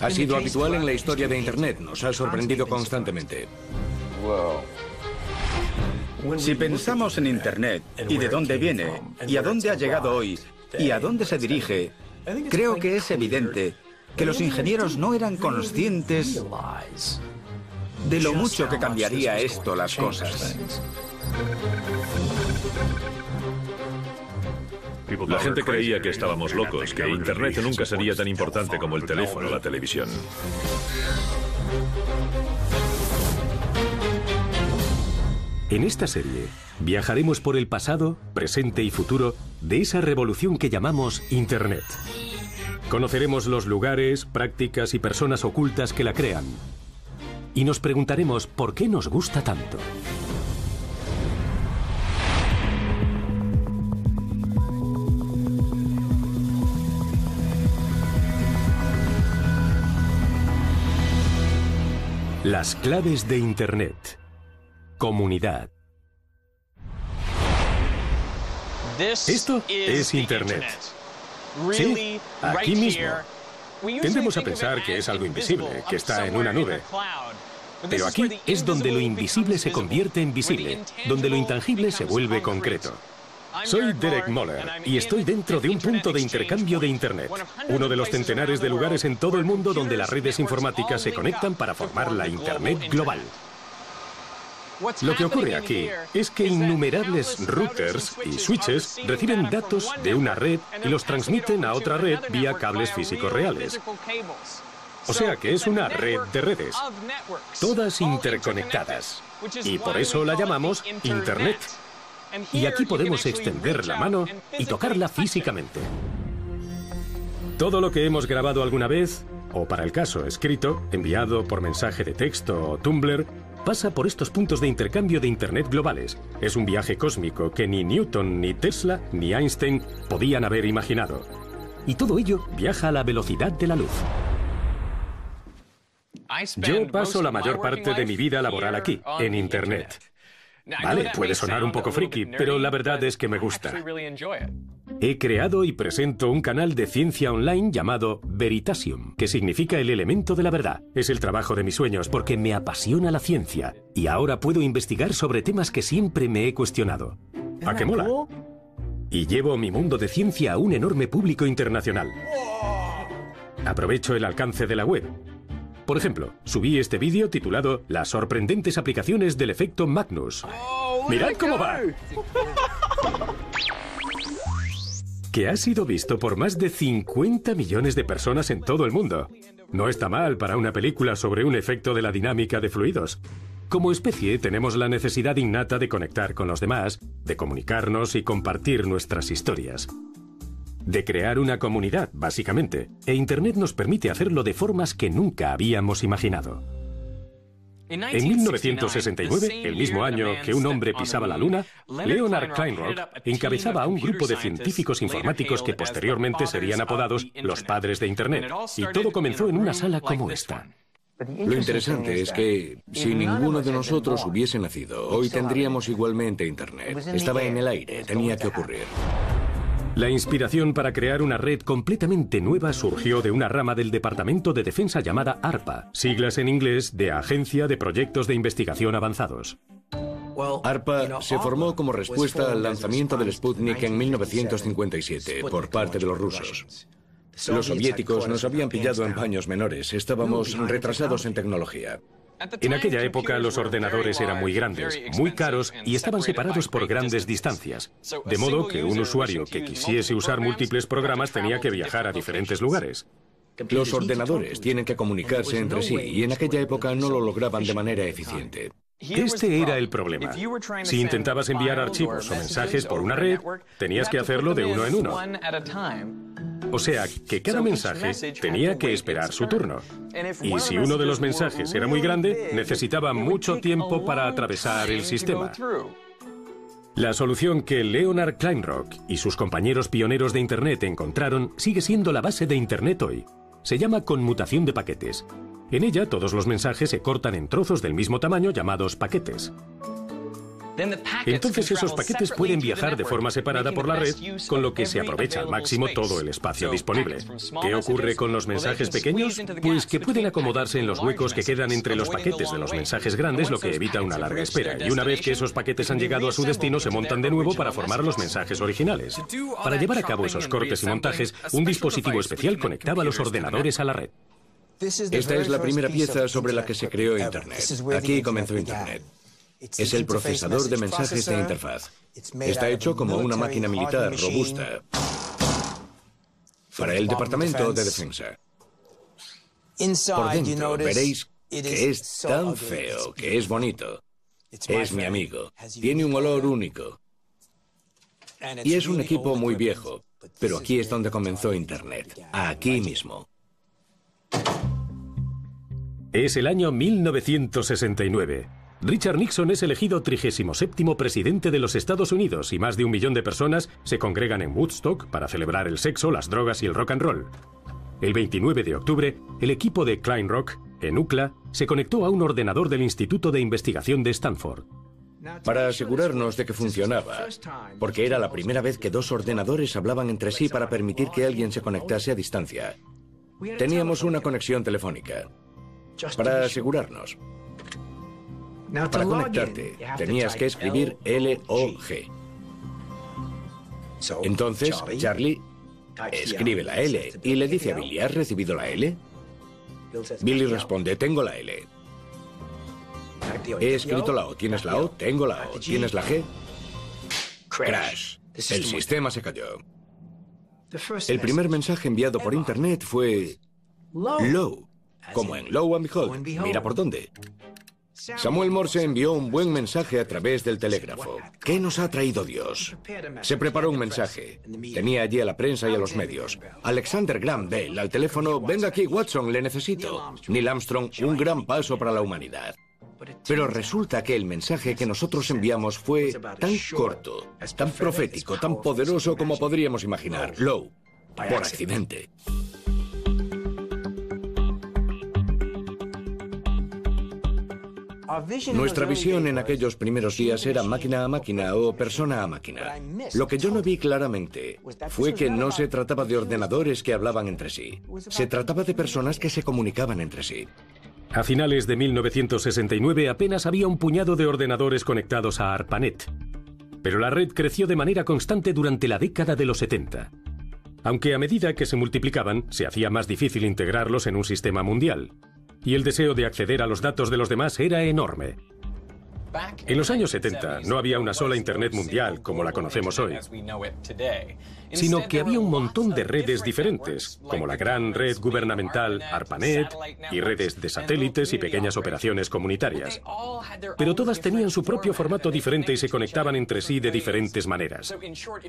Ha sido habitual en la historia de Internet, nos ha sorprendido constantemente. Si pensamos en Internet y de dónde viene, y a dónde ha llegado hoy, y a dónde se dirige, creo que es evidente que los ingenieros no eran conscientes de lo mucho que cambiaría esto las cosas. La gente creía que estábamos locos, que Internet nunca sería tan importante como el teléfono o la televisión. En esta serie viajaremos por el pasado, presente y futuro de esa revolución que llamamos Internet. Conoceremos los lugares, prácticas y personas ocultas que la crean. Y nos preguntaremos por qué nos gusta tanto. Las claves de Internet. Comunidad. Esto es Internet. Sí, aquí mismo. Tendemos a pensar que es algo invisible, que está en una nube. Pero aquí es donde lo invisible se convierte en visible, donde lo intangible se vuelve concreto. Soy Derek Moller y estoy dentro de un punto de intercambio de Internet, uno de los centenares de lugares en todo el mundo donde las redes informáticas se conectan para formar la Internet global. Lo que ocurre aquí es que innumerables routers y switches reciben datos de una red y los transmiten a otra red vía cables físicos reales. O sea que es una red de redes, todas interconectadas. Y por eso la llamamos Internet. Y aquí podemos extender la mano y tocarla físicamente. Todo lo que hemos grabado alguna vez, o para el caso escrito, enviado por mensaje de texto o Tumblr, pasa por estos puntos de intercambio de Internet globales. Es un viaje cósmico que ni Newton, ni Tesla, ni Einstein podían haber imaginado. Y todo ello viaja a la velocidad de la luz. Yo paso la mayor parte de mi vida laboral aquí, en Internet. Vale, puede sonar un poco friki, pero la verdad es que me gusta. He creado y presento un canal de ciencia online llamado Veritasium, que significa el elemento de la verdad. Es el trabajo de mis sueños porque me apasiona la ciencia y ahora puedo investigar sobre temas que siempre me he cuestionado. ¿A qué mola? Y llevo mi mundo de ciencia a un enorme público internacional. Aprovecho el alcance de la web por ejemplo, subí este vídeo titulado Las sorprendentes aplicaciones del efecto Magnus. ¡Mirad cómo va! que ha sido visto por más de 50 millones de personas en todo el mundo. No está mal para una película sobre un efecto de la dinámica de fluidos. Como especie tenemos la necesidad innata de conectar con los demás, de comunicarnos y compartir nuestras historias de crear una comunidad, básicamente, e Internet nos permite hacerlo de formas que nunca habíamos imaginado. En 1969, el mismo año que un hombre pisaba la Luna, Leonard Kleinrock encabezaba a un grupo de científicos informáticos que posteriormente serían apodados los padres de Internet. Y todo comenzó en una sala como esta. Lo interesante es que si ninguno de nosotros hubiese nacido, hoy tendríamos igualmente Internet. Estaba en el aire, tenía que ocurrir. La inspiración para crear una red completamente nueva surgió de una rama del Departamento de Defensa llamada ARPA, siglas en inglés de Agencia de Proyectos de Investigación Avanzados. ARPA se formó como respuesta al lanzamiento del Sputnik en 1957 por parte de los rusos. Los soviéticos nos habían pillado en paños menores, estábamos retrasados en tecnología. En aquella época los ordenadores eran muy grandes, muy caros y estaban separados por grandes distancias, de modo que un usuario que quisiese usar múltiples programas tenía que viajar a diferentes lugares. Los ordenadores tienen que comunicarse entre sí y en aquella época no lo lograban de manera eficiente. Este era el problema. Si intentabas enviar archivos o mensajes por una red, tenías que hacerlo de uno en uno. O sea, que cada mensaje tenía que esperar su turno. Y si uno de los mensajes era muy grande, necesitaba mucho tiempo para atravesar el sistema. La solución que Leonard Kleinrock y sus compañeros pioneros de Internet encontraron sigue siendo la base de Internet hoy. Se llama conmutación de paquetes en ella todos los mensajes se cortan en trozos del mismo tamaño llamados paquetes. entonces esos paquetes pueden viajar de forma separada por la red, con lo que se aprovecha al máximo todo el espacio disponible. ¿Qué ocurre con los mensajes pequeños? Pues que pueden acomodarse en los huecos que quedan entre los paquetes de los mensajes grandes, lo que evita una larga espera. Y una vez que esos paquetes han llegado a su destino, se montan de nuevo para formar los mensajes originales. Para llevar a cabo esos cortes y montajes, un dispositivo especial conectaba los ordenadores a la red. Esta es la primera pieza sobre la que se creó Internet. Aquí comenzó Internet. Es el procesador de mensajes de interfaz. Está hecho como una máquina militar robusta para el Departamento de Defensa. Por dentro veréis que es tan feo que es bonito. Es mi amigo. Tiene un olor único. Y es un equipo muy viejo. Pero aquí es donde comenzó Internet. Aquí mismo. Es el año 1969. Richard Nixon es elegido 37 presidente de los Estados Unidos y más de un millón de personas se congregan en Woodstock para celebrar el sexo, las drogas y el rock and roll. El 29 de octubre, el equipo de Klein Rock, en UCLA, se conectó a un ordenador del Instituto de Investigación de Stanford. Para asegurarnos de que funcionaba, porque era la primera vez que dos ordenadores hablaban entre sí para permitir que alguien se conectase a distancia. Teníamos una conexión telefónica para asegurarnos. Para conectarte, tenías que escribir L-O-G. Entonces, Charlie escribe la L y le dice a Billy, ¿has recibido la L? Billy responde, tengo la L. He escrito la O. ¿Tienes la O? Tengo la O. ¿Tienes la G? Crash. El sistema se cayó. El primer mensaje enviado por Internet fue low. Como en Low and Behold. Mira por dónde. Samuel Morse envió un buen mensaje a través del telégrafo. ¿Qué nos ha traído Dios? Se preparó un mensaje. Tenía allí a la prensa y a los medios. Alexander Graham Bell al teléfono, venga aquí Watson, le necesito. Neil Armstrong, un gran paso para la humanidad. Pero resulta que el mensaje que nosotros enviamos fue tan corto, tan profético, tan poderoso como podríamos imaginar. Low, por accidente. Nuestra visión en aquellos primeros días era máquina a máquina o persona a máquina. Lo que yo no vi claramente fue que no se trataba de ordenadores que hablaban entre sí. Se trataba de personas que se comunicaban entre sí. A finales de 1969 apenas había un puñado de ordenadores conectados a ARPANET. Pero la red creció de manera constante durante la década de los 70. Aunque a medida que se multiplicaban, se hacía más difícil integrarlos en un sistema mundial y el deseo de acceder a los datos de los demás era enorme. En los años 70 no había una sola Internet mundial como la conocemos hoy, sino que había un montón de redes diferentes, como la gran red gubernamental ARPANET y redes de satélites y pequeñas operaciones comunitarias. Pero todas tenían su propio formato diferente y se conectaban entre sí de diferentes maneras.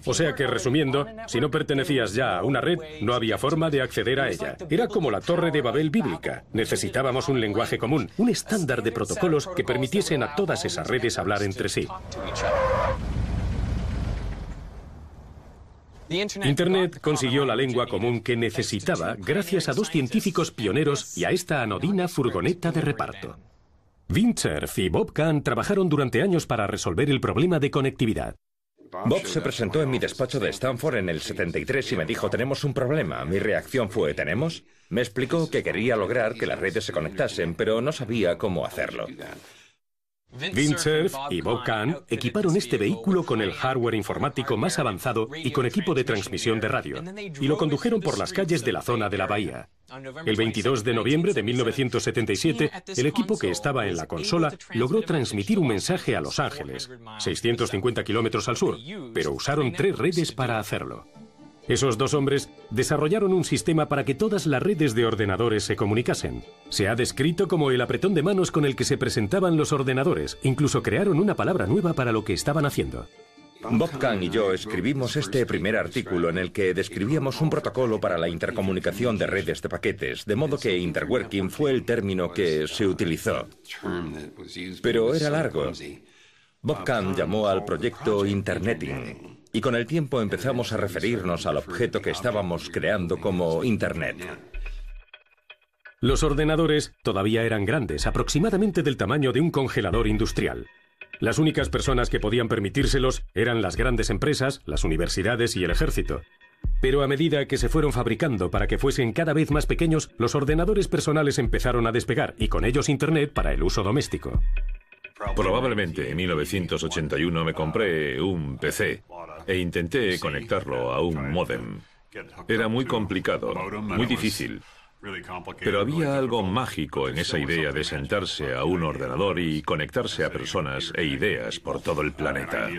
O sea que, resumiendo, si no pertenecías ya a una red, no había forma de acceder a ella. Era como la torre de Babel bíblica. Necesitábamos un lenguaje común, un estándar de protocolos que permitiesen a todas esas a redes hablar entre sí. Internet consiguió la lengua común que necesitaba gracias a dos científicos pioneros y a esta anodina furgoneta de reparto. Vincerf y Bob Kahn trabajaron durante años para resolver el problema de conectividad. Bob se presentó en mi despacho de Stanford en el 73 y me dijo, tenemos un problema. Mi reacción fue, ¿tenemos? Me explicó que quería lograr que las redes se conectasen, pero no sabía cómo hacerlo. Windsurf y Bob Kahn equiparon este vehículo con el hardware informático más avanzado y con equipo de transmisión de radio, y lo condujeron por las calles de la zona de la bahía. El 22 de noviembre de 1977, el equipo que estaba en la consola logró transmitir un mensaje a Los Ángeles, 650 kilómetros al sur, pero usaron tres redes para hacerlo. Esos dos hombres desarrollaron un sistema para que todas las redes de ordenadores se comunicasen. Se ha descrito como el apretón de manos con el que se presentaban los ordenadores. Incluso crearon una palabra nueva para lo que estaban haciendo. Bob Kahn y yo escribimos este primer artículo en el que describíamos un protocolo para la intercomunicación de redes de paquetes, de modo que interworking fue el término que se utilizó. Pero era largo. Bob Kahn llamó al proyecto Interneting y con el tiempo empezamos a referirnos al objeto que estábamos creando como Internet. Los ordenadores todavía eran grandes, aproximadamente del tamaño de un congelador industrial. Las únicas personas que podían permitírselos eran las grandes empresas, las universidades y el ejército. Pero a medida que se fueron fabricando para que fuesen cada vez más pequeños, los ordenadores personales empezaron a despegar y con ellos Internet para el uso doméstico. Probablemente en 1981 me compré un PC e intenté conectarlo a un modem. Era muy complicado, muy difícil. Pero había algo mágico en esa idea de sentarse a un ordenador y conectarse a personas e ideas por todo el planeta.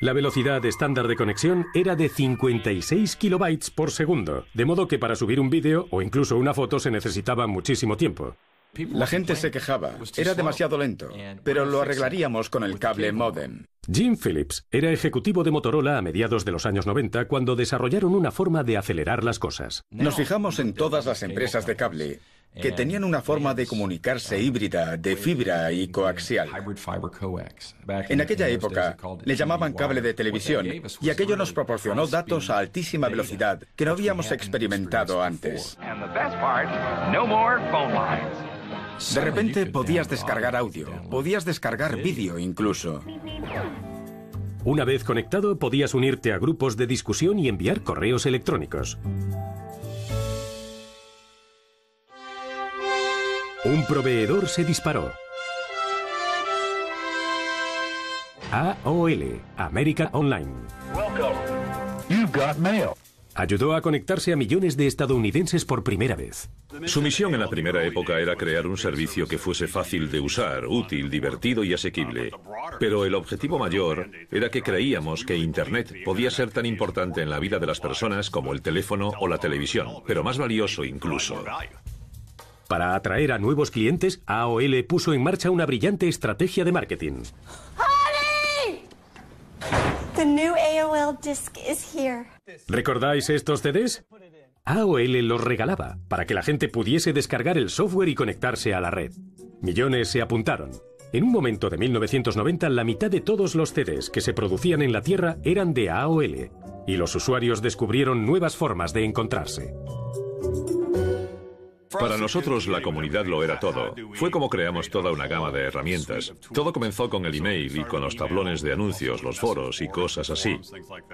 La velocidad estándar de conexión era de 56 kilobytes por segundo, de modo que para subir un vídeo o incluso una foto se necesitaba muchísimo tiempo. La gente se quejaba. Era demasiado lento, pero lo arreglaríamos con el cable modem. Jim Phillips era ejecutivo de Motorola a mediados de los años 90 cuando desarrollaron una forma de acelerar las cosas. Nos fijamos en todas las empresas de cable que tenían una forma de comunicarse híbrida, de fibra y coaxial. En aquella época le llamaban cable de televisión y aquello nos proporcionó datos a altísima velocidad que no habíamos experimentado antes. De repente podías descargar audio, podías descargar vídeo incluso. Una vez conectado, podías unirte a grupos de discusión y enviar correos electrónicos. Un proveedor se disparó. AOL, America Online. Ayudó a conectarse a millones de estadounidenses por primera vez. Su misión en la primera época era crear un servicio que fuese fácil de usar, útil, divertido y asequible. Pero el objetivo mayor era que creíamos que Internet podía ser tan importante en la vida de las personas como el teléfono o la televisión, pero más valioso incluso. Para atraer a nuevos clientes, AOL puso en marcha una brillante estrategia de marketing. ¿Recordáis estos CDs? AOL los regalaba para que la gente pudiese descargar el software y conectarse a la red. Millones se apuntaron. En un momento de 1990, la mitad de todos los CDs que se producían en la Tierra eran de AOL, y los usuarios descubrieron nuevas formas de encontrarse. Para nosotros la comunidad lo era todo. Fue como creamos toda una gama de herramientas. Todo comenzó con el email y con los tablones de anuncios, los foros y cosas así.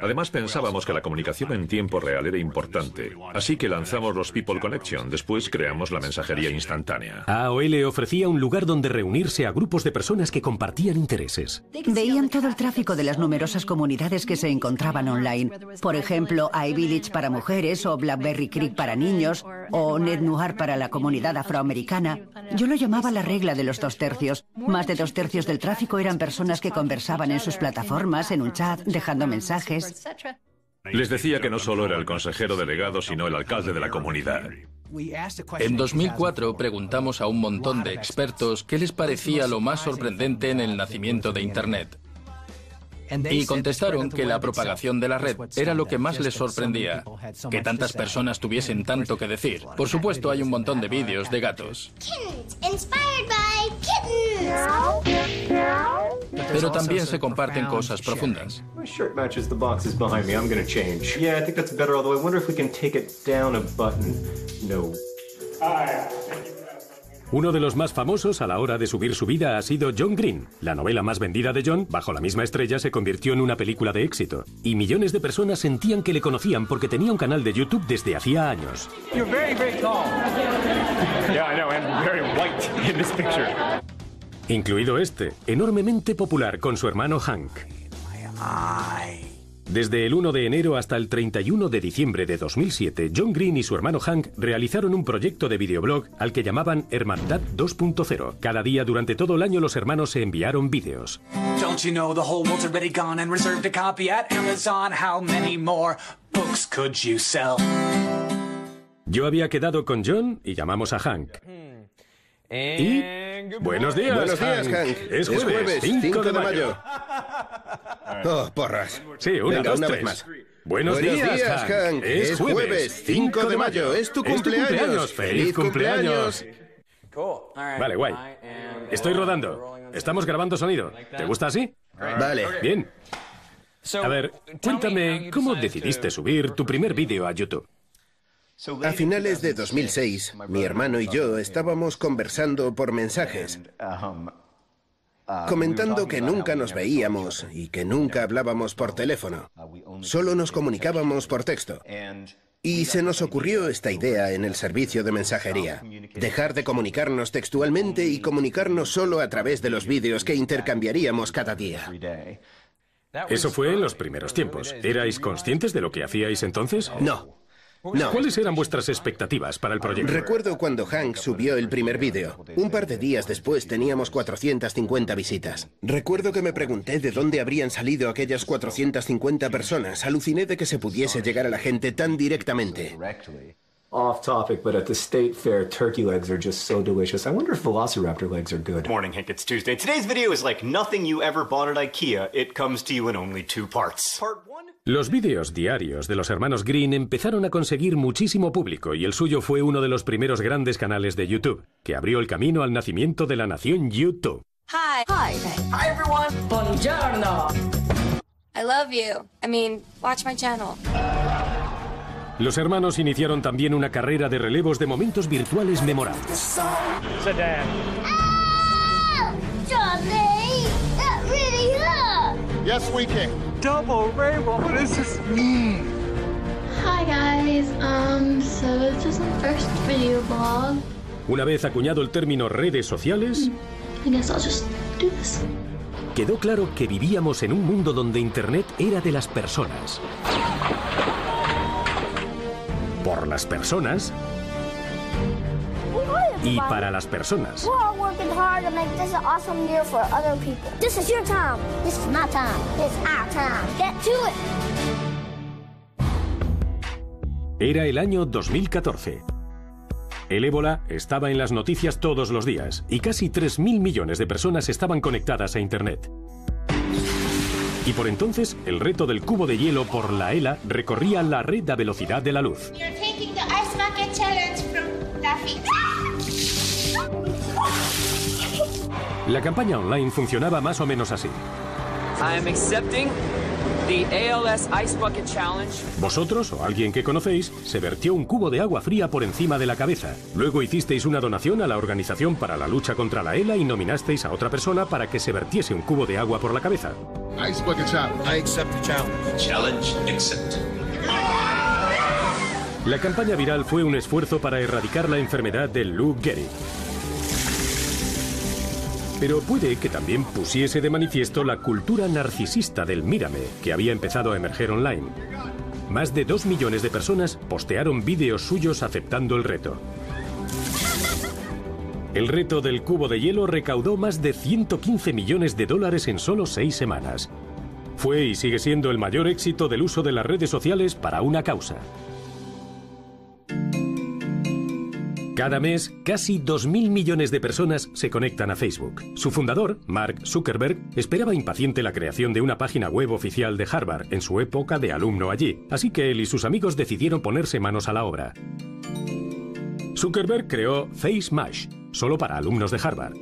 Además pensábamos que la comunicación en tiempo real era importante, así que lanzamos los People Connection, después creamos la mensajería instantánea. AOL ofrecía un lugar donde reunirse a grupos de personas que compartían intereses. Veían todo el tráfico de las numerosas comunidades que se encontraban online. Por ejemplo, iVillage para mujeres o Blackberry Creek para niños o NetNuar para la comunidad afroamericana, yo lo llamaba la regla de los dos tercios. Más de dos tercios del tráfico eran personas que conversaban en sus plataformas, en un chat, dejando mensajes. Les decía que no solo era el consejero delegado, sino el alcalde de la comunidad. En 2004 preguntamos a un montón de expertos qué les parecía lo más sorprendente en el nacimiento de Internet. Y contestaron que la propagación de la red era lo que más les sorprendía, que tantas personas tuviesen tanto que decir. Por supuesto, hay un montón de vídeos de gatos. Pero también se comparten cosas profundas. Uno de los más famosos a la hora de subir su vida ha sido John Green. La novela más vendida de John, bajo la misma estrella, se convirtió en una película de éxito. Y millones de personas sentían que le conocían porque tenía un canal de YouTube desde hacía años. Incluido este, enormemente popular con su hermano Hank. Desde el 1 de enero hasta el 31 de diciembre de 2007, John Green y su hermano Hank realizaron un proyecto de videoblog al que llamaban Hermandad 2.0. Cada día durante todo el año los hermanos se enviaron vídeos. Yo había quedado con John y llamamos a Hank. Y buenos días, buenos días, Hank. Es jueves, 5 de mayo. Oh, porras. Sí, una, Venga, dos, una tres. vez más. Buenos, Buenos días, Hank. Es, jueves, 5 de mayo. Es tu cumpleaños. ¡Feliz cumpleaños! Vale, guay. Estoy rodando. Estamos grabando sonido. ¿Te gusta así? Vale. Bien. A ver, cuéntame, ¿cómo decidiste subir tu primer vídeo a YouTube? A finales de 2006, mi hermano y yo estábamos conversando por mensajes. Comentando que nunca nos veíamos y que nunca hablábamos por teléfono. Solo nos comunicábamos por texto. Y se nos ocurrió esta idea en el servicio de mensajería. Dejar de comunicarnos textualmente y comunicarnos solo a través de los vídeos que intercambiaríamos cada día. Eso fue en los primeros tiempos. ¿Erais conscientes de lo que hacíais entonces? No. No. ¿Cuáles eran vuestras expectativas para el proyecto? Recuerdo cuando Hank subió el primer vídeo. Un par de días después teníamos 450 visitas. Recuerdo que me pregunté de dónde habrían salido aquellas 450 personas. Aluciné de que se pudiese llegar a la gente tan directamente. Off topic, but at the state fair, turkey legs are just so delicious. I wonder if velociraptor legs are good. Morning, Hank. It's Tuesday. Today's video is like nothing you ever bought at IKEA. It comes to you in only two parts. Part one. Los vídeos diarios de los hermanos Green empezaron a conseguir muchísimo público y el suyo fue uno de los primeros grandes canales de YouTube, que abrió el camino al nacimiento de la nación YouTube. Hi. Hi. Hi everyone. Buongiorno. I love you. I mean, watch my channel. Los hermanos iniciaron también una carrera de relevos de momentos virtuales memorables. Yes, we can. Double rainbow. What does this mean? Hi guys. Um, so this is first video blog. Una vez acuñado el término redes sociales, I guess I'll just do this. quedó claro que vivíamos en un mundo donde Internet era de las personas. Por las personas y para las personas. We're all working hard to make this an awesome year for other people. This is your time. This is my time. This is our time. Get to it. Era el año 2014. El ébola estaba en las noticias todos los días y casi 3.000 millones de personas estaban conectadas a Internet. Y por entonces, el reto del cubo de hielo por la ELA recorría la red a velocidad de la luz. La campaña online funcionaba más o menos así. I am accepting the ALS Ice Bucket Challenge. Vosotros o alguien que conocéis se vertió un cubo de agua fría por encima de la cabeza. Luego hicisteis una donación a la Organización para la Lucha contra la ELA y nominasteis a otra persona para que se vertiese un cubo de agua por la cabeza. Ice bucket challenge. I accept the challenge. Challenge accepted. La campaña viral fue un esfuerzo para erradicar la enfermedad de Lou Gehrig. Pero puede que también pusiese de manifiesto la cultura narcisista del mírame que había empezado a emerger online. Más de dos millones de personas postearon vídeos suyos aceptando el reto. El reto del cubo de hielo recaudó más de 115 millones de dólares en solo seis semanas. Fue y sigue siendo el mayor éxito del uso de las redes sociales para una causa. Cada mes, casi 2.000 millones de personas se conectan a Facebook. Su fundador, Mark Zuckerberg, esperaba impaciente la creación de una página web oficial de Harvard en su época de alumno allí, así que él y sus amigos decidieron ponerse manos a la obra. Zuckerberg creó FaceMash, solo para alumnos de Harvard.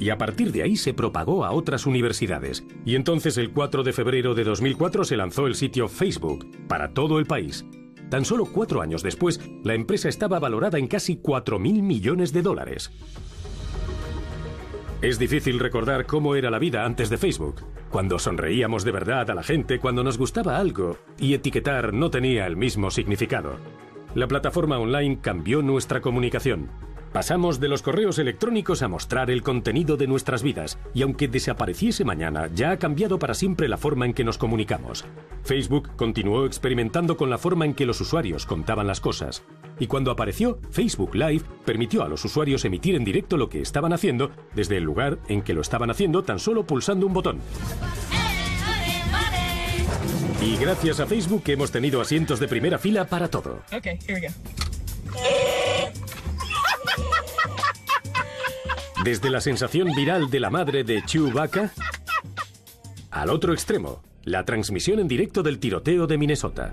Y a partir de ahí se propagó a otras universidades. Y entonces el 4 de febrero de 2004 se lanzó el sitio Facebook, para todo el país. Tan solo cuatro años después, la empresa estaba valorada en casi 4.000 millones de dólares. Es difícil recordar cómo era la vida antes de Facebook, cuando sonreíamos de verdad a la gente cuando nos gustaba algo y etiquetar no tenía el mismo significado. La plataforma online cambió nuestra comunicación. Pasamos de los correos electrónicos a mostrar el contenido de nuestras vidas y aunque desapareciese mañana, ya ha cambiado para siempre la forma en que nos comunicamos. Facebook continuó experimentando con la forma en que los usuarios contaban las cosas. Y cuando apareció Facebook Live, permitió a los usuarios emitir en directo lo que estaban haciendo desde el lugar en que lo estaban haciendo tan solo pulsando un botón. Y gracias a Facebook hemos tenido asientos de primera fila para todo. Okay, here we. Desde la sensación viral de la madre de Chewbacca al otro extremo, la transmisión en directo del tiroteo de Minnesota.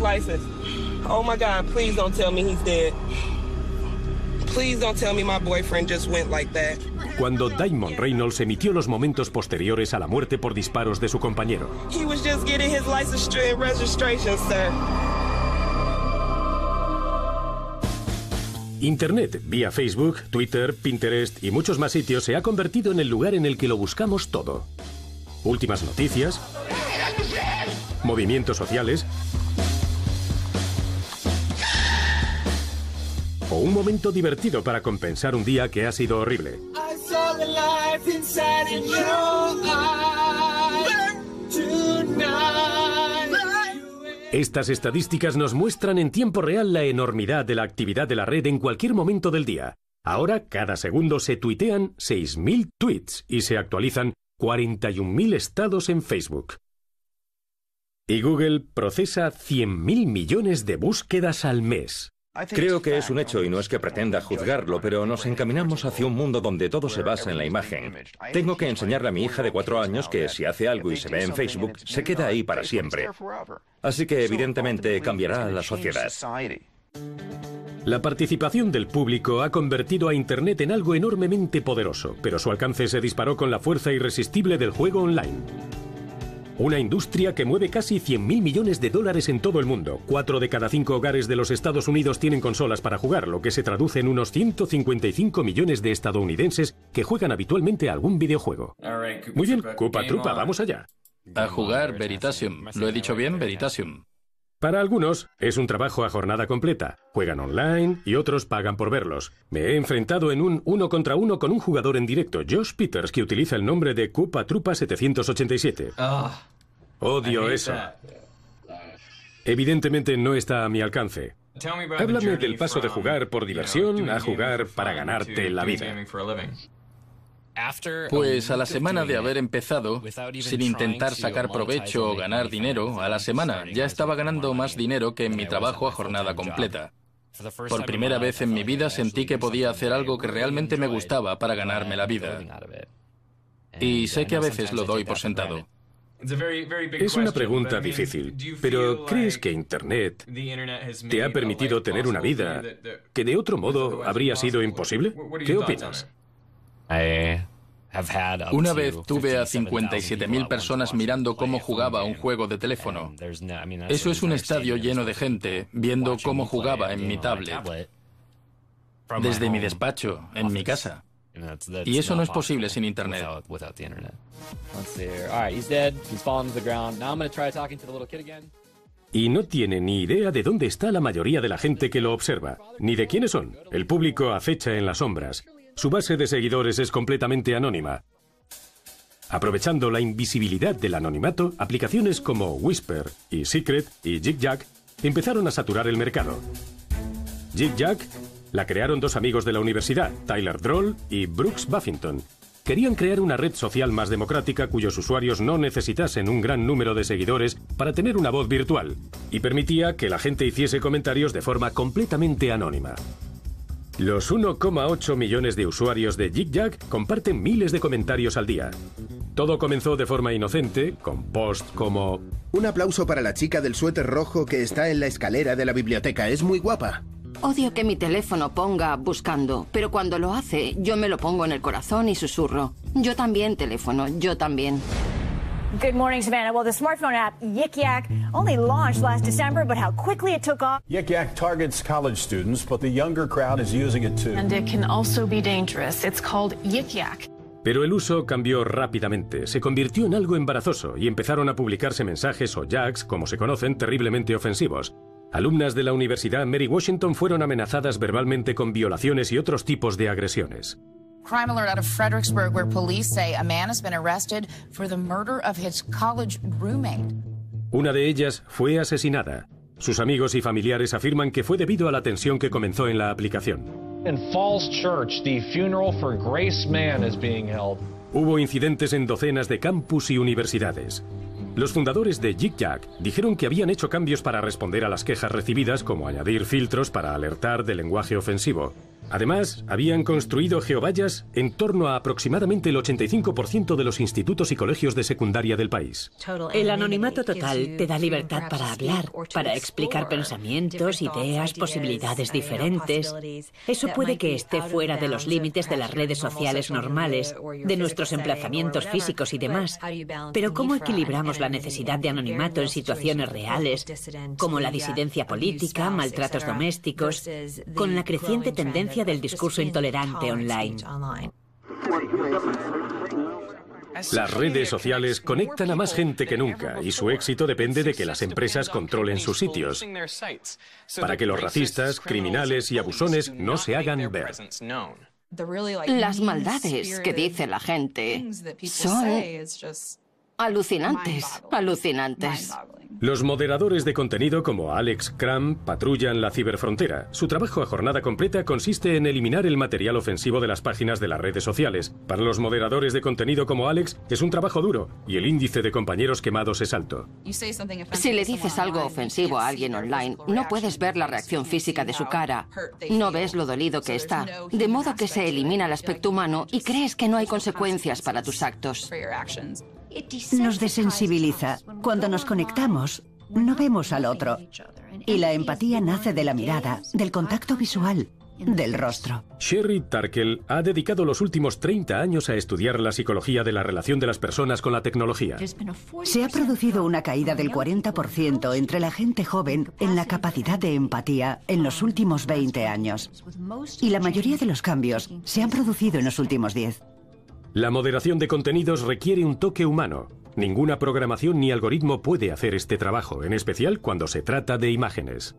License. Oh my God! Please don't tell me he's dead. Please don't tell me my boyfriend just went like that. Cuando Diamond Reynolds emitió los momentos posteriores a la muerte por disparos de su compañero. He was just getting his license and registration, sir. Internet, vía Facebook, Twitter, Pinterest y muchos más sitios, se ha convertido en el lugar en el que lo buscamos todo. Últimas noticias, movimientos sociales o un momento divertido para compensar un día que ha sido horrible. Estas estadísticas nos muestran en tiempo real la enormidad de la actividad de la red en cualquier momento del día. Ahora, cada segundo se tuitean 6.000 tweets y se actualizan 41.000 estados en Facebook. Y Google procesa 100.000 millones de búsquedas al mes. Creo que es un hecho y no es que pretenda juzgarlo, pero nos encaminamos hacia un mundo donde todo se basa en la imagen. Tengo que enseñarle a mi hija de cuatro años que si hace algo y se ve en Facebook, se queda ahí para siempre. Así que evidentemente cambiará la sociedad. La participación del público ha convertido a Internet en algo enormemente poderoso, pero su alcance se disparó con la fuerza irresistible del juego online. Una industria que mueve casi 100.000 millones de dólares en todo el mundo. Cuatro de cada cinco hogares de los Estados Unidos tienen consolas para jugar, lo que se traduce en unos 155 millones de estadounidenses que juegan habitualmente a algún videojuego. Muy bien, Cupa Trupa, vamos allá. A jugar Veritasium. ¿Lo he dicho bien? Veritasium. Para algunos es un trabajo a jornada completa. Juegan online y otros pagan por verlos. Me he enfrentado en un uno contra uno con un jugador en directo, Josh Peters, que utiliza el nombre de Cupa Trupa 787. Odio eso. Evidentemente no está a mi alcance. Háblame del paso de jugar por diversión a jugar para ganarte la vida. Pues a la semana de haber empezado, sin intentar sacar provecho o ganar dinero, a la semana ya estaba ganando más dinero que en mi trabajo a jornada completa. Por primera vez en mi vida sentí que podía hacer algo que realmente me gustaba para ganarme la vida. Y sé que a veces lo doy por sentado. Es una pregunta difícil, pero ¿crees que Internet te ha permitido tener una vida que de otro modo habría sido imposible? ¿Qué opinas? Una vez tuve a 57.000 personas mirando cómo jugaba un juego de teléfono. Eso es un estadio lleno de gente viendo cómo jugaba en mi tablet. Desde mi despacho, en mi casa. Y eso no es posible sin Internet. Y no tiene ni idea de dónde está la mayoría de la gente que lo observa, ni de quiénes son. El público acecha en las sombras. Su base de seguidores es completamente anónima. Aprovechando la invisibilidad del anonimato, aplicaciones como Whisper y Secret y JigJag empezaron a saturar el mercado. JigJag la crearon dos amigos de la universidad, Tyler Droll y Brooks Buffington. Querían crear una red social más democrática cuyos usuarios no necesitasen un gran número de seguidores para tener una voz virtual, y permitía que la gente hiciese comentarios de forma completamente anónima. Los 1,8 millones de usuarios de JigJag comparten miles de comentarios al día. Todo comenzó de forma inocente, con posts como... Un aplauso para la chica del suéter rojo que está en la escalera de la biblioteca. Es muy guapa. Odio que mi teléfono ponga buscando, pero cuando lo hace, yo me lo pongo en el corazón y susurro. Yo también, teléfono, yo también. Good morning, Savannah. Well, the smartphone app Yik Yak only launched last December, but how quickly it took off. Yik Yak targets college students, but the younger crowd is using it too. And it can also be dangerous. It's called Yik Yak. Pero el uso cambió rápidamente, se convirtió en algo embarazoso y empezaron a publicarse mensajes o jacks, como se conocen, terriblemente ofensivos. Alumnas de la Universidad Mary Washington fueron amenazadas verbalmente con violaciones y otros tipos de agresiones. Crime alert out of Fredericksburg, where police say a man has been arrested for the murder of his college roommate. Una de ellas fue asesinada. Sus amigos y familiares afirman que fue debido a la tensión que comenzó en la aplicación. In Falls Church, the funeral for Grace Mann is being held. Hubo incidentes en docenas de campus y universidades. Los fundadores de JigJag dijeron que habían hecho cambios para responder a las quejas recibidas, como añadir filtros para alertar de lenguaje ofensivo. Además, habían construido geovallas en torno a aproximadamente el 85% de los institutos y colegios de secundaria del país. El anonimato total te da libertad para hablar, para explicar pensamientos, ideas, posibilidades diferentes. Eso puede que esté fuera de los límites de las redes sociales normales, de nuestros emplazamientos físicos y demás. Pero ¿cómo equilibramos la necesidad de anonimato en situaciones reales, como la disidencia política, maltratos domésticos, con la creciente tendencia del discurso intolerante online. Las redes sociales conectan a más gente que nunca y su éxito depende de que las empresas controlen sus sitios, para que los racistas, criminales y abusones no se hagan ver. Las maldades que dice la gente son alucinantes, alucinantes. Los moderadores de contenido como Alex Cram patrullan la ciberfrontera. Su trabajo a jornada completa consiste en eliminar el material ofensivo de las páginas de las redes sociales. Para los moderadores de contenido como Alex es un trabajo duro y el índice de compañeros quemados es alto. Si le dices algo ofensivo a alguien online, no puedes ver la reacción física de su cara. No ves lo dolido que está. De modo que se elimina el aspecto humano y crees que no hay consecuencias para tus actos. Nos desensibiliza. Cuando nos conectamos, no vemos al otro. Y la empatía nace de la mirada, del contacto visual, del rostro. Sherry Tarkel ha dedicado los últimos 30 años a estudiar la psicología de la relación de las personas con la tecnología. Se ha producido una caída del 40% entre la gente joven en la capacidad de empatía en los últimos 20 años. Y la mayoría de los cambios se han producido en los últimos 10. La moderación de contenidos requiere un toque humano. Ninguna programación ni algoritmo puede hacer este trabajo, en especial cuando se trata de imágenes.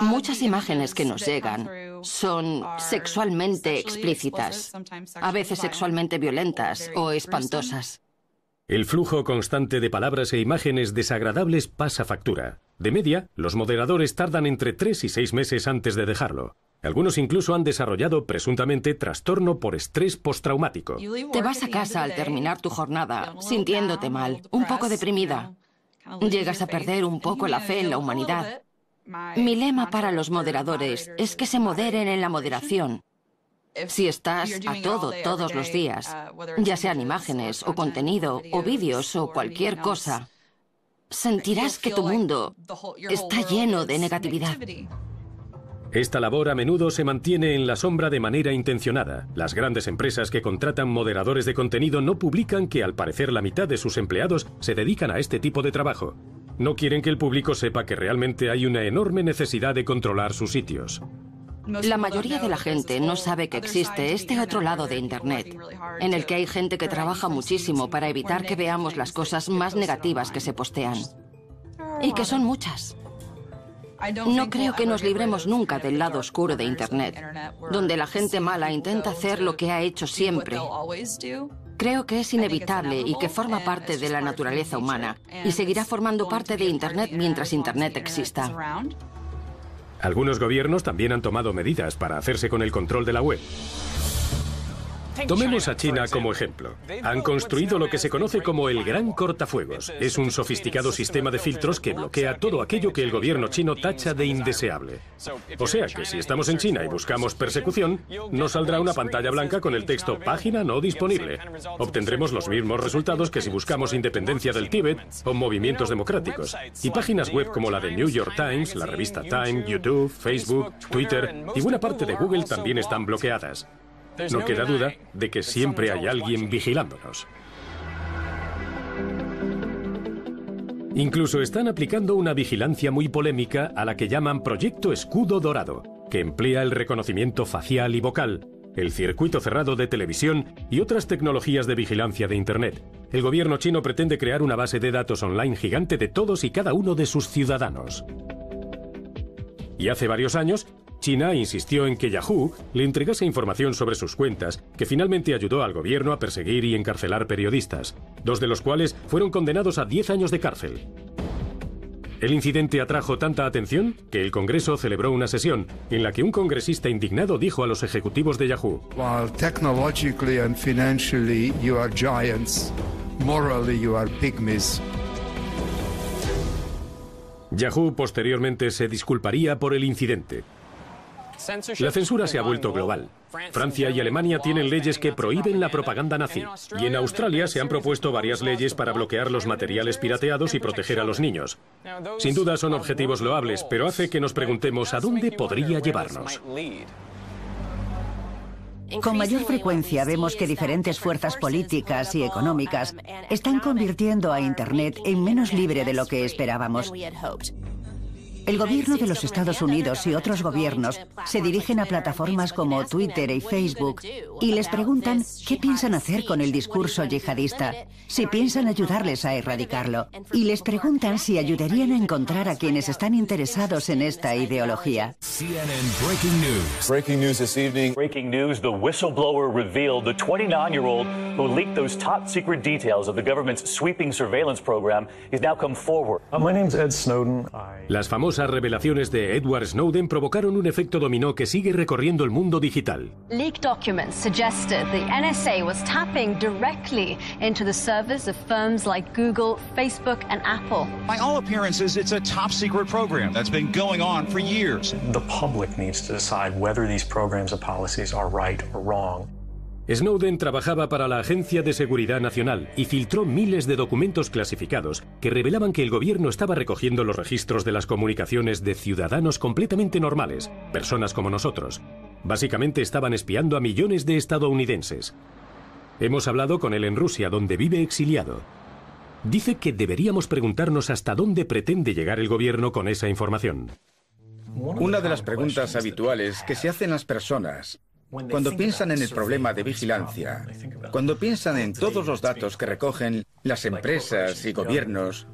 Muchas imágenes que nos llegan son sexualmente explícitas, a veces sexualmente violentas o espantosas. El flujo constante de palabras e imágenes desagradables pasa factura. De media, los moderadores tardan entre 3 y 6 meses antes de dejarlo. Algunos incluso han desarrollado presuntamente trastorno por estrés postraumático. Te vas a casa al terminar tu jornada sintiéndote mal, un poco deprimida. Llegas a perder un poco la fe en la humanidad. Mi lema para los moderadores es que se moderen en la moderación. Si estás a todo todos los días, ya sean imágenes o contenido o vídeos o cualquier cosa, sentirás que tu mundo está lleno de negatividad. Esta labor a menudo se mantiene en la sombra de manera intencionada. Las grandes empresas que contratan moderadores de contenido no publican que al parecer la mitad de sus empleados se dedican a este tipo de trabajo. No quieren que el público sepa que realmente hay una enorme necesidad de controlar sus sitios. La mayoría de la gente no sabe que existe este otro lado de Internet, en el que hay gente que trabaja muchísimo para evitar que veamos las cosas más negativas que se postean. Y que son muchas. No creo que nos libremos nunca del lado oscuro de Internet, donde la gente mala intenta hacer lo que ha hecho siempre. Creo que es inevitable y que forma parte de la naturaleza humana y seguirá formando parte de Internet mientras Internet exista. Algunos gobiernos también han tomado medidas para hacerse con el control de la web. Tomemos a China como ejemplo. Han construido lo que se conoce como el Gran Cortafuegos. Es un sofisticado sistema de filtros que bloquea todo aquello que el gobierno chino tacha de indeseable. O sea que si estamos en China y buscamos persecución, nos saldrá una pantalla blanca con el texto página no disponible. Obtendremos los mismos resultados que si buscamos independencia del Tíbet o movimientos democráticos. Y páginas web como la de New York Times, la revista Time, YouTube, Facebook, Twitter y buena parte de Google también están bloqueadas. No queda duda de que siempre hay alguien vigilándonos. Incluso están aplicando una vigilancia muy polémica a la que llaman Proyecto Escudo Dorado, que emplea el reconocimiento facial y vocal, el circuito cerrado de televisión y otras tecnologías de vigilancia de Internet. El gobierno chino pretende crear una base de datos online gigante de todos y cada uno de sus ciudadanos. Y hace varios años China insistió en que Yahoo le entregase información sobre sus cuentas, que finalmente ayudó al gobierno a perseguir y encarcelar periodistas, dos de los cuales fueron condenados a 10 años de cárcel. El incidente atrajo tanta atención que el Congreso celebró una sesión en la que un congresista indignado dijo a los ejecutivos de Yahoo: While technologically and financially you are giants, morally you are pygmies. Yahoo posteriormente se disculparía por el incidente. La censura se ha vuelto global. Francia y Alemania tienen leyes que prohíben la propaganda nazi. Y en Australia se han propuesto varias leyes para bloquear los materiales pirateados y proteger a los niños. Sin duda son objetivos loables, pero hace que nos preguntemos a dónde podría llevarnos. Con mayor frecuencia vemos que diferentes fuerzas políticas y económicas están convirtiendo a Internet en menos libre de lo que esperábamos. El gobierno de los Estados Unidos y otros gobiernos se dirigen a plataformas como Twitter y Facebook y les preguntan qué piensan hacer con el discurso yihadista, si piensan ayudarles a erradicarlo, y les preguntan si ayudarían a encontrar a quienes están interesados en esta ideología. CNN Breaking News. Breaking news this evening. Breaking news, the whistleblower revealed the 29-year-old who leaked those top secret details of the government's sweeping surveillance program is now come forward. My name's Ed Snowden. Las famosas revelaciones de Edward Snowden provocaron un efecto dominó que sigue recorriendo el mundo digital. Leaked documents suggested the NSA was tapping directly into the servers of firms like Google, Facebook and Apple. By all appearances, it's a top secret program that's been going on for years. The public needs to decide whether these programs and policies are right or wrong. Snowden trabajaba para la Agencia de Seguridad Nacional y filtró miles de documentos clasificados que revelaban que el gobierno estaba recogiendo los registros de las comunicaciones de ciudadanos completamente normales, personas como nosotros. Básicamente estaban espiando a millones de estadounidenses. Hemos hablado con él en Rusia, donde vive exiliado. Dice que deberíamos preguntarnos hasta dónde pretende llegar el gobierno con esa información. Una de las preguntas habituales que se hacen las personas cuando piensan en el problema de vigilancia, cuando piensan en todos los datos que recogen las empresas y gobiernos,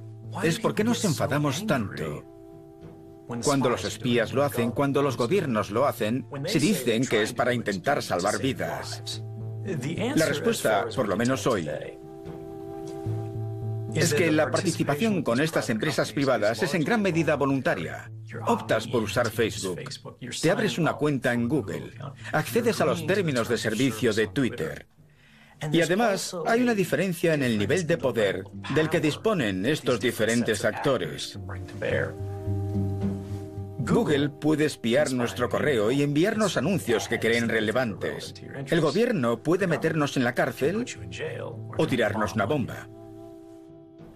es por qué nos enfadamos tanto. Cuando los espías lo hacen, cuando los gobiernos lo hacen, se dicen que es para intentar salvar vidas. La respuesta, por lo menos hoy, es que la participación con estas empresas privadas es en gran medida voluntaria. Optas por usar Facebook, te abres una cuenta en Google, accedes a los términos de servicio de Twitter. Y además hay una diferencia en el nivel de poder del que disponen estos diferentes actores. Google puede espiar nuestro correo y enviarnos anuncios que creen relevantes. El gobierno puede meternos en la cárcel o tirarnos una bomba.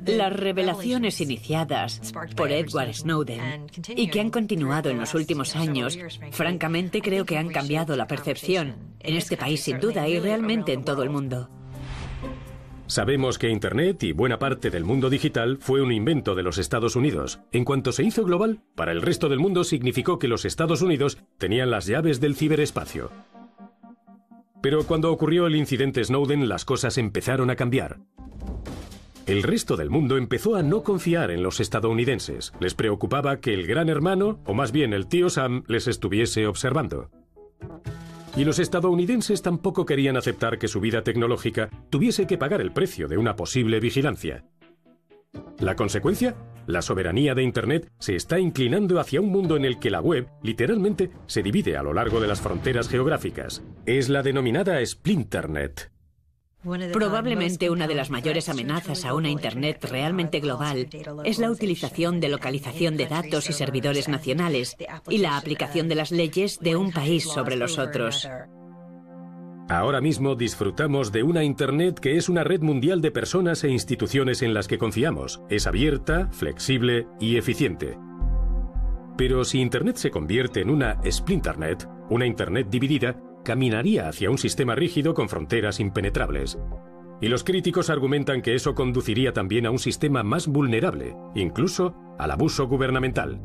Las revelaciones iniciadas por Edward Snowden y que han continuado en los últimos años, francamente creo que han cambiado la percepción, en este país sin duda y realmente en todo el mundo. Sabemos que Internet y buena parte del mundo digital fue un invento de los Estados Unidos. En cuanto se hizo global, para el resto del mundo significó que los Estados Unidos tenían las llaves del ciberespacio. Pero cuando ocurrió el incidente Snowden, las cosas empezaron a cambiar. El resto del mundo empezó a no confiar en los estadounidenses. Les preocupaba que el gran hermano, o más bien el tío Sam, les estuviese observando. Y los estadounidenses tampoco querían aceptar que su vida tecnológica tuviese que pagar el precio de una posible vigilancia. ¿La consecuencia? La soberanía de Internet se está inclinando hacia un mundo en el que la web literalmente se divide a lo largo de las fronteras geográficas. Es la denominada Splinternet. Probablemente una de las mayores amenazas a una Internet realmente global es la utilización de localización de datos y servidores nacionales y la aplicación de las leyes de un país sobre los otros. Ahora mismo disfrutamos de una Internet que es una red mundial de personas e instituciones en las que confiamos. Es abierta, flexible y eficiente. Pero si Internet se convierte en una Splinternet, una Internet dividida, caminaría hacia un sistema rígido con fronteras impenetrables. Y los críticos argumentan que eso conduciría también a un sistema más vulnerable, incluso al abuso gubernamental.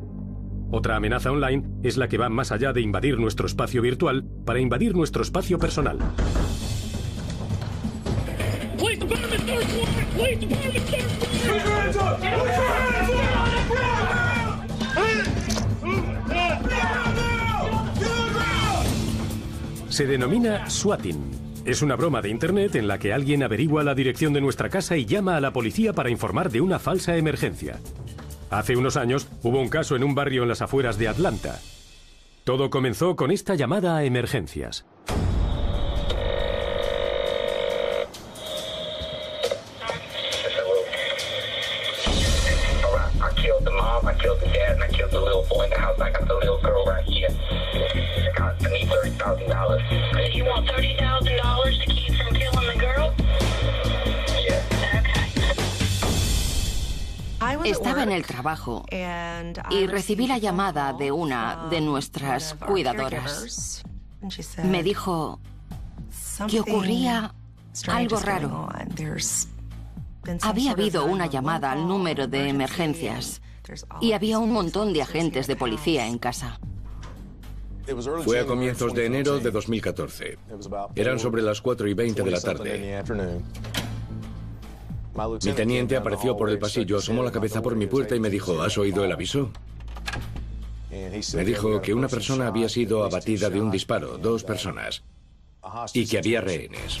Otra amenaza online es la que va más allá de invadir nuestro espacio virtual para invadir nuestro espacio personal. Se denomina swatting. Es una broma de Internet en la que alguien averigua la dirección de nuestra casa y llama a la policía para informar de una falsa emergencia. Hace unos años hubo un caso en un barrio en las afueras de Atlanta. Todo comenzó con esta llamada a emergencias. Estaba en el trabajo y recibí la llamada de una de nuestras cuidadoras. Me dijo que ocurría algo raro. Había habido una llamada al número de emergencias y había un montón de agentes de policía en casa. Fue a comienzos de enero de 2014. Eran sobre las 4 y 20 de la tarde. Mi teniente apareció por el pasillo, asomó la cabeza por mi puerta y me dijo, ¿has oído el aviso? Me dijo que una persona había sido abatida de un disparo, dos personas, y que había rehenes.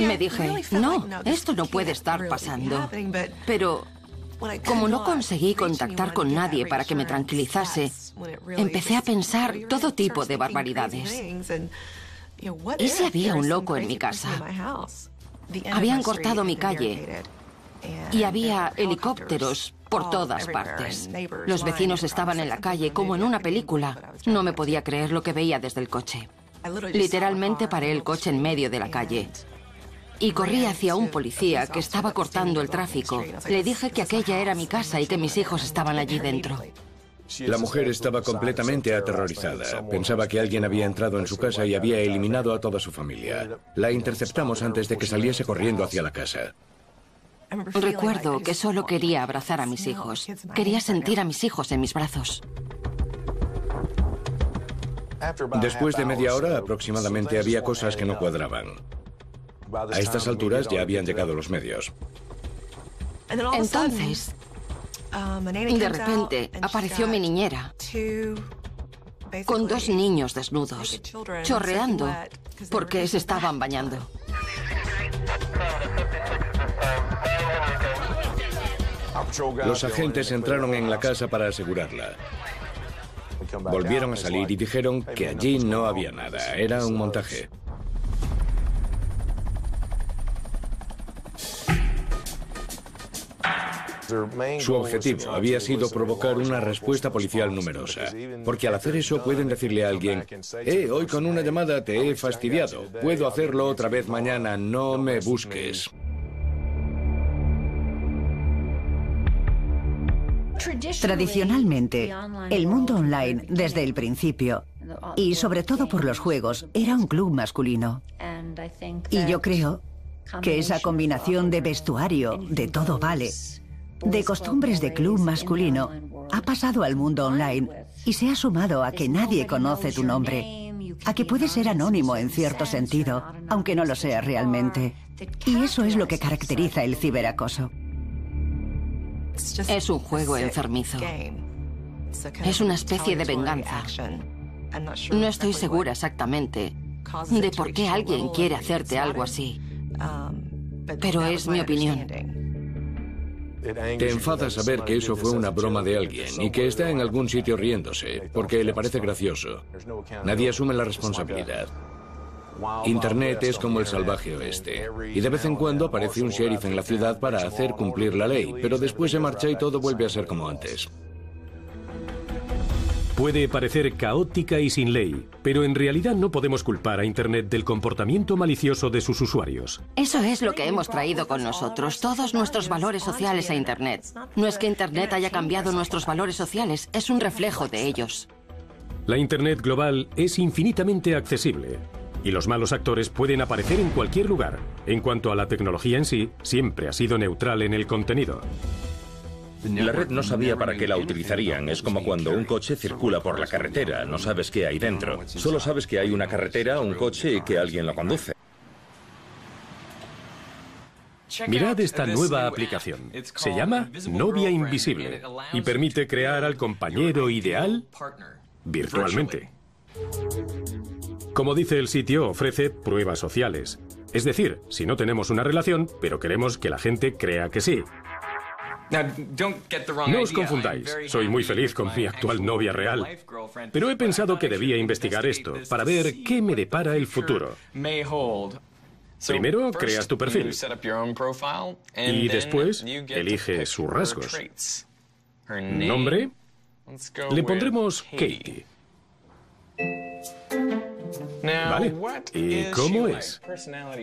Me dije, no, esto no puede estar pasando. Pero como no conseguí contactar con nadie para que me tranquilizase, empecé a pensar todo tipo de barbaridades. ¿Y si había un loco en mi casa? Habían cortado mi calle y había helicópteros por todas partes. Los vecinos estaban en la calle como en una película. No me podía creer lo que veía desde el coche. Literalmente paré el coche en medio de la calle y corrí hacia un policía que estaba cortando el tráfico. Le dije que aquella era mi casa y que mis hijos estaban allí dentro. La mujer estaba completamente aterrorizada. Pensaba que alguien había entrado en su casa y había eliminado a toda su familia. La interceptamos antes de que saliese corriendo hacia la casa. Recuerdo que solo quería abrazar a mis hijos. Quería sentir a mis hijos en mis brazos. Después de media hora aproximadamente había cosas que no cuadraban. A estas alturas ya habían llegado los medios. Entonces, de repente apareció mi niñera con dos niños desnudos, chorreando porque se estaban bañando. Los agentes entraron en la casa para asegurarla. Volvieron a salir y dijeron que allí no había nada, era un montaje. Su objetivo había sido provocar una respuesta policial numerosa, porque al hacer eso pueden decirle a alguien, eh, hoy con una llamada te he fastidiado, puedo hacerlo otra vez mañana, no me busques. Tradicionalmente, el mundo online, desde el principio, y sobre todo por los juegos, era un club masculino. Y yo creo que esa combinación de vestuario, de todo vale, de costumbres de club masculino ha pasado al mundo online y se ha sumado a que nadie conoce tu nombre, a que puedes ser anónimo en cierto sentido, aunque no lo sea realmente. Y eso es lo que caracteriza el ciberacoso. Es un juego enfermizo. Es una especie de venganza. No estoy segura exactamente de por qué alguien quiere hacerte algo así, pero es mi opinión. Te enfada saber que eso fue una broma de alguien y que está en algún sitio riéndose, porque le parece gracioso. Nadie asume la responsabilidad. Internet es como el salvaje oeste. Y de vez en cuando aparece un sheriff en la ciudad para hacer cumplir la ley, pero después se marcha y todo vuelve a ser como antes. Puede parecer caótica y sin ley, pero en realidad no podemos culpar a Internet del comportamiento malicioso de sus usuarios. Eso es lo que hemos traído con nosotros, todos nuestros valores sociales a Internet. No es que Internet haya cambiado nuestros valores sociales, es un reflejo de ellos. La Internet global es infinitamente accesible y los malos actores pueden aparecer en cualquier lugar. En cuanto a la tecnología en sí, siempre ha sido neutral en el contenido. La red no sabía para qué la utilizarían. Es como cuando un coche circula por la carretera. No sabes qué hay dentro. Solo sabes que hay una carretera, un coche y que alguien lo conduce. Mirad esta nueva aplicación. Se llama Novia Invisible y permite crear al compañero ideal virtualmente. Como dice el sitio, ofrece pruebas sociales. Es decir, si no tenemos una relación, pero queremos que la gente crea que sí. No os confundáis, soy muy feliz con mi actual novia real, pero he pensado que debía investigar esto para ver qué me depara el futuro. Primero creas tu perfil y después eliges sus rasgos. Nombre, Le pondremos Katie. Vale. ¿Y cómo es?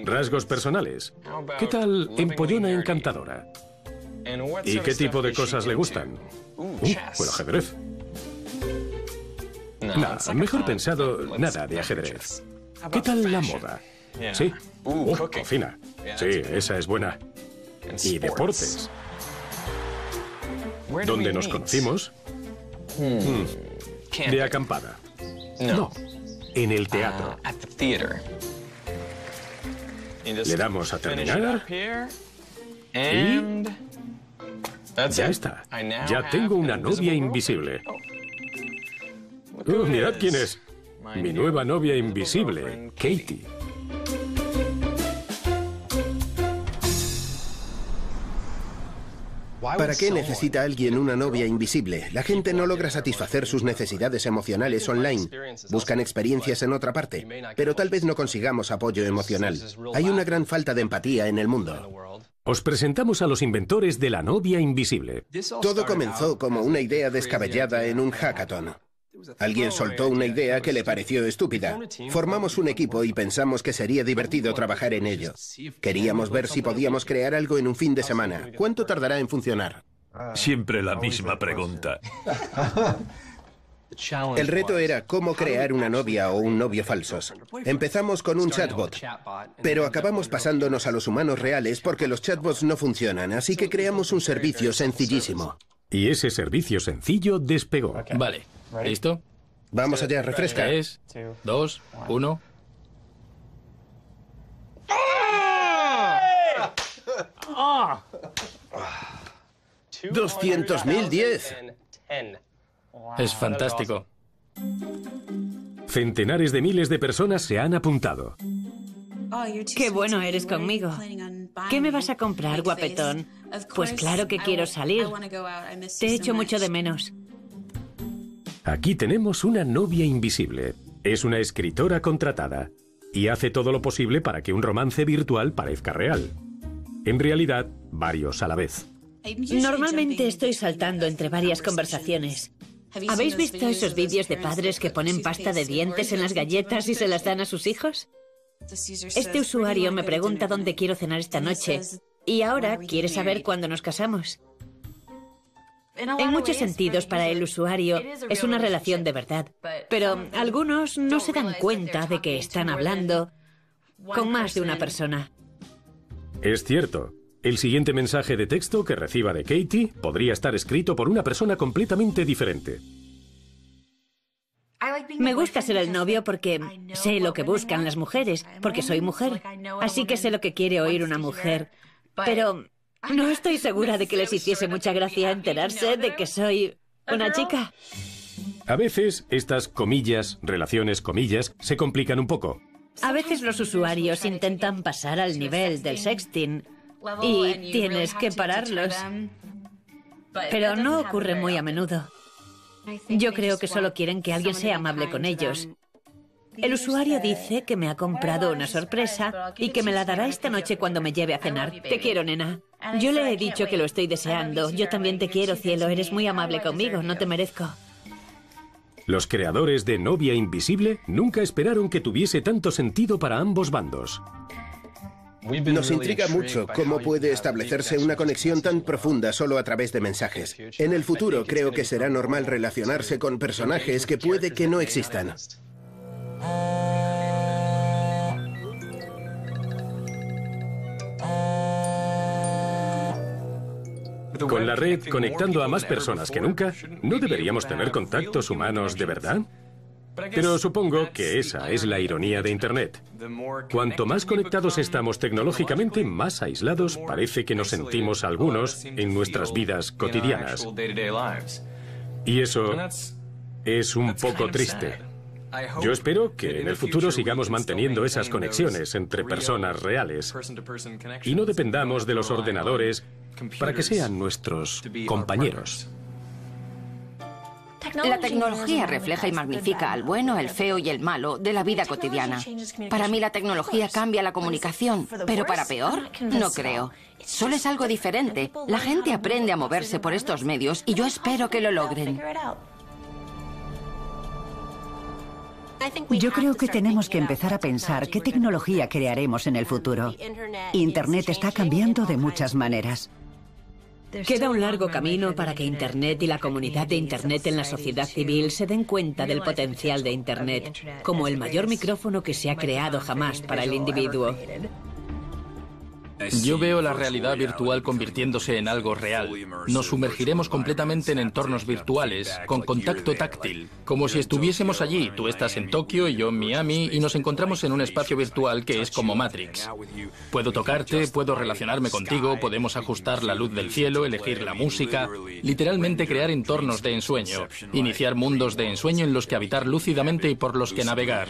Rasgos personales. ¿Qué tal empollona encantadora? ¿Y qué tipo de cosas le gustan? Uh, ajedrez. Nada, mejor pensado, nada de ajedrez. ¿Qué tal la moda? Sí. Uh, cocina. Sí, esa es buena. Y deportes. ¿Dónde nos conocimos? Hmm. Hmm. De acampada. No. En el teatro. Ah, Le damos a terminar. Y... Ya está. Ya tengo una novia invisible. Oh, mirad quién es. Mi nueva novia invisible, Katie. ¿Para qué necesita alguien una novia invisible? La gente no logra satisfacer sus necesidades emocionales online. Buscan experiencias en otra parte, pero tal vez no consigamos apoyo emocional. Hay una gran falta de empatía en el mundo. Os presentamos a los inventores de la novia invisible. Todo comenzó como una idea descabellada en un hackathon. Alguien soltó una idea que le pareció estúpida. Formamos un equipo y pensamos que sería divertido trabajar en ello. Queríamos ver si podíamos crear algo en un fin de semana. ¿Cuánto tardará en funcionar? Siempre la misma pregunta. El reto era cómo crear una novia o un novio falsos. Empezamos con un chatbot, pero acabamos pasándonos a los humanos reales porque los chatbots no funcionan, así que creamos un servicio sencillísimo. Y ese servicio sencillo despegó. Vale. ¿Listo? Vamos allá, refresca. Tres, dos, uno. ¡Doscientos mil diez! Es fantástico. Centenares de miles de personas se han apuntado. Qué bueno eres conmigo. ¿Qué me vas a comprar, guapetón? Pues claro que quiero salir. Te echo mucho de menos. Aquí tenemos una novia invisible. Es una escritora contratada y hace todo lo posible para que un romance virtual parezca real. En realidad, varios a la vez. Normalmente estoy saltando entre varias conversaciones. ¿Habéis visto esos vídeos de padres que ponen pasta de dientes en las galletas y se las dan a sus hijos? Este usuario me pregunta dónde quiero cenar esta noche y ahora quiere saber cuándo nos casamos. En muchos sentidos, para el usuario es una relación de verdad, pero algunos no se dan cuenta de que están hablando con más de una persona. Es cierto. El siguiente mensaje de texto que reciba de Katie podría estar escrito por una persona completamente diferente. Me gusta ser el novio porque sé lo que buscan las mujeres, porque soy mujer. Así que sé lo que quiere oír una mujer. Pero no estoy segura de que les hiciese mucha gracia enterarse de que soy una chica. A veces estas comillas, relaciones comillas, se complican un poco. A veces los usuarios intentan pasar al nivel del sexting y tienes que pararlos. Pero no ocurre muy a menudo. Yo creo que solo quieren que alguien sea amable con ellos el usuario dice que me ha comprado una sorpresa y que me la dará esta noche cuando me lleve a cenar. Te quiero, nena. Yo le he dicho que lo estoy deseando. Yo también te quiero, cielo. Eres muy amable conmigo. No te merezco. Los creadores de Novia Invisible nunca esperaron que tuviese tanto sentido para ambos bandos. Nos intriga mucho cómo puede establecerse una conexión tan profunda solo a través de mensajes. En el futuro creo que será normal relacionarse con personajes que puede que no existan. Con la red conectando a más personas que nunca, ¿no deberíamos tener contactos humanos de verdad? Pero supongo que esa es la ironía de Internet. Cuanto más conectados estamos tecnológicamente, más aislados parece que nos sentimos algunos en nuestras vidas cotidianas. Y eso es un poco triste. Yo espero que en el futuro sigamos manteniendo esas conexiones entre personas reales y no dependamos de los ordenadores para que sean nuestros compañeros. La tecnología refleja y magnifica al bueno, el feo y el malo de la vida cotidiana. Para mí la tecnología cambia la comunicación, pero para peor, no creo. Solo es algo diferente. La gente aprende a moverse por estos medios y yo espero que lo logren. Yo creo que tenemos que empezar a pensar qué tecnología crearemos en el futuro. Internet está cambiando de muchas maneras. Queda un largo camino para que Internet y la comunidad de Internet en la sociedad civil se den cuenta del potencial de Internet como el mayor micrófono que se ha creado jamás para el individuo. Yo veo la realidad virtual convirtiéndose en algo real. Nos sumergiremos completamente en entornos virtuales, con contacto táctil, como si estuviésemos allí. Tú estás en Tokio y yo en Miami y nos encontramos en un espacio virtual que es como Matrix. Puedo tocarte, puedo relacionarme contigo, podemos ajustar la luz del cielo, elegir la música, literalmente crear entornos de ensueño, iniciar mundos de ensueño en los que habitar lúcidamente y por los que navegar.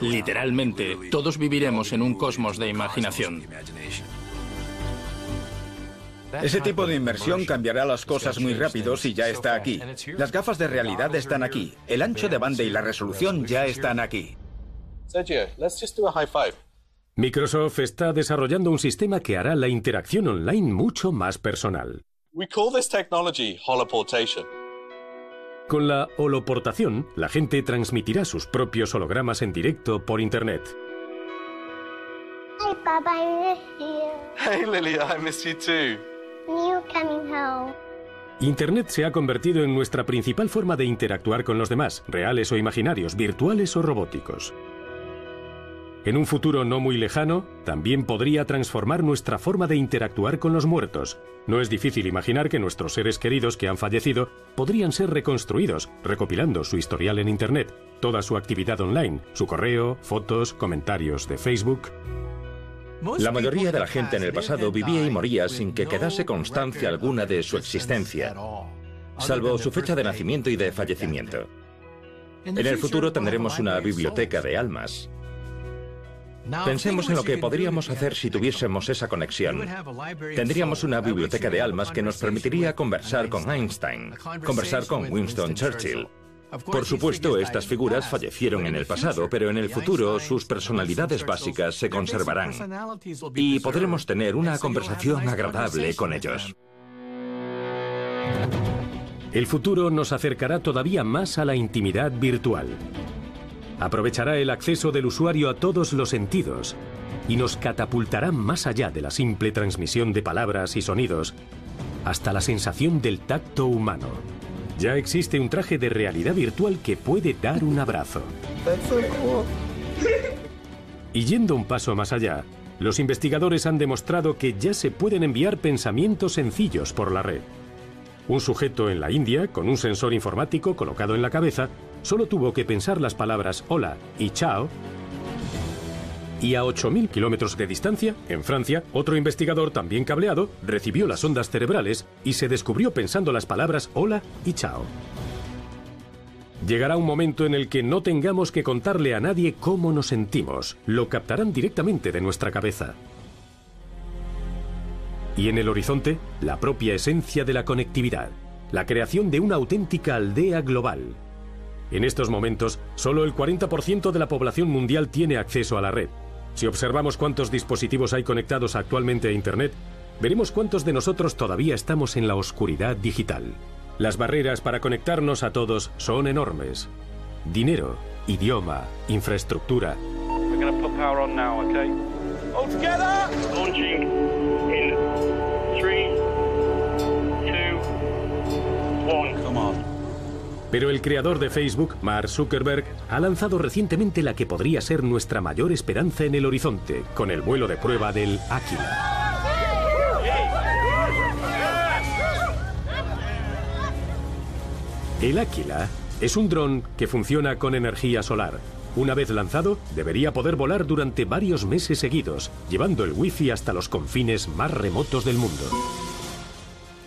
Literalmente, todos viviremos en un cosmos de imaginación. Ese tipo de inmersión cambiará las cosas muy rápido si ya está aquí. Las gafas de realidad están aquí. El ancho de banda y la resolución ya están aquí. Microsoft está desarrollando un sistema que hará la interacción online mucho más personal. Con la holoportación, la gente transmitirá sus propios hologramas en directo por Internet. Hey, Papa, I miss you. Hey, Lily, I miss you too. You coming home. Internet se ha convertido en nuestra principal forma de interactuar con los demás, reales o imaginarios, virtuales o robóticos. En un futuro no muy lejano, también podría transformar nuestra forma de interactuar con los muertos. No es difícil imaginar que nuestros seres queridos que han fallecido podrían ser reconstruidos, recopilando su historial en Internet, toda su actividad online, su correo, fotos, comentarios de Facebook. La mayoría de la gente en el pasado vivía y moría sin que quedase constancia alguna de su existencia, salvo su fecha de nacimiento y de fallecimiento. En el futuro tendremos una biblioteca de almas. Pensemos en lo que podríamos hacer si tuviésemos esa conexión. Tendríamos una biblioteca de almas que nos permitiría conversar con Einstein, conversar con Winston Churchill, por supuesto, estas figuras fallecieron en el pasado, pero en el futuro sus personalidades básicas se conservarán y podremos tener una conversación agradable con ellos. El futuro nos acercará todavía más a la intimidad virtual. Aprovechará el acceso del usuario a todos los sentidos y nos catapultará más allá de la simple transmisión de palabras y sonidos hasta la sensación del tacto humano. Ya existe un traje de realidad virtual que puede dar un abrazo. Y yendo un paso más allá, los investigadores han demostrado que ya se pueden enviar pensamientos sencillos por la red. Un sujeto en la India, con un sensor informático colocado en la cabeza, solo tuvo que pensar las palabras hola y chao y a 8.000 kilómetros de distancia, en Francia, otro investigador también cableado recibió las ondas cerebrales y se descubrió pensando las palabras hola y chao. Llegará un momento en el que no tengamos que contarle a nadie cómo nos sentimos, lo captarán directamente de nuestra cabeza. Y en el horizonte, la propia esencia de la conectividad, la creación de una auténtica aldea global. En estos momentos, solo el 40% de la población mundial tiene acceso a la red, si observamos cuántos dispositivos hay conectados actualmente a Internet, veremos cuántos de nosotros todavía estamos en la oscuridad digital. Las barreras para conectarnos a todos son enormes. Dinero, idioma, infraestructura. Pero el creador de Facebook, Mark Zuckerberg, ha lanzado recientemente la que podría ser nuestra mayor esperanza en el horizonte, con el vuelo de prueba del Aquila. El Aquila es un dron que funciona con energía solar. Una vez lanzado, debería poder volar durante varios meses seguidos, llevando el wifi hasta los confines más remotos del mundo.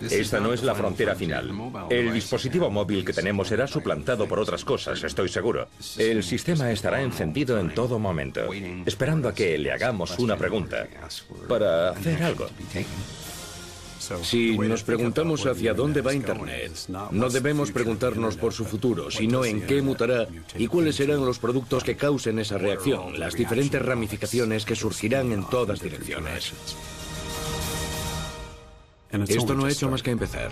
Esta no es la frontera final. El dispositivo móvil que tenemos será suplantado por otras cosas, estoy seguro. El sistema estará encendido en todo momento, esperando a que le hagamos una pregunta para hacer algo. Si nos preguntamos hacia dónde va Internet, no debemos preguntarnos por su futuro, sino en qué mutará y cuáles serán los productos que causen esa reacción, las diferentes ramificaciones que surgirán en todas direcciones. Esto no ha hecho más que empezar.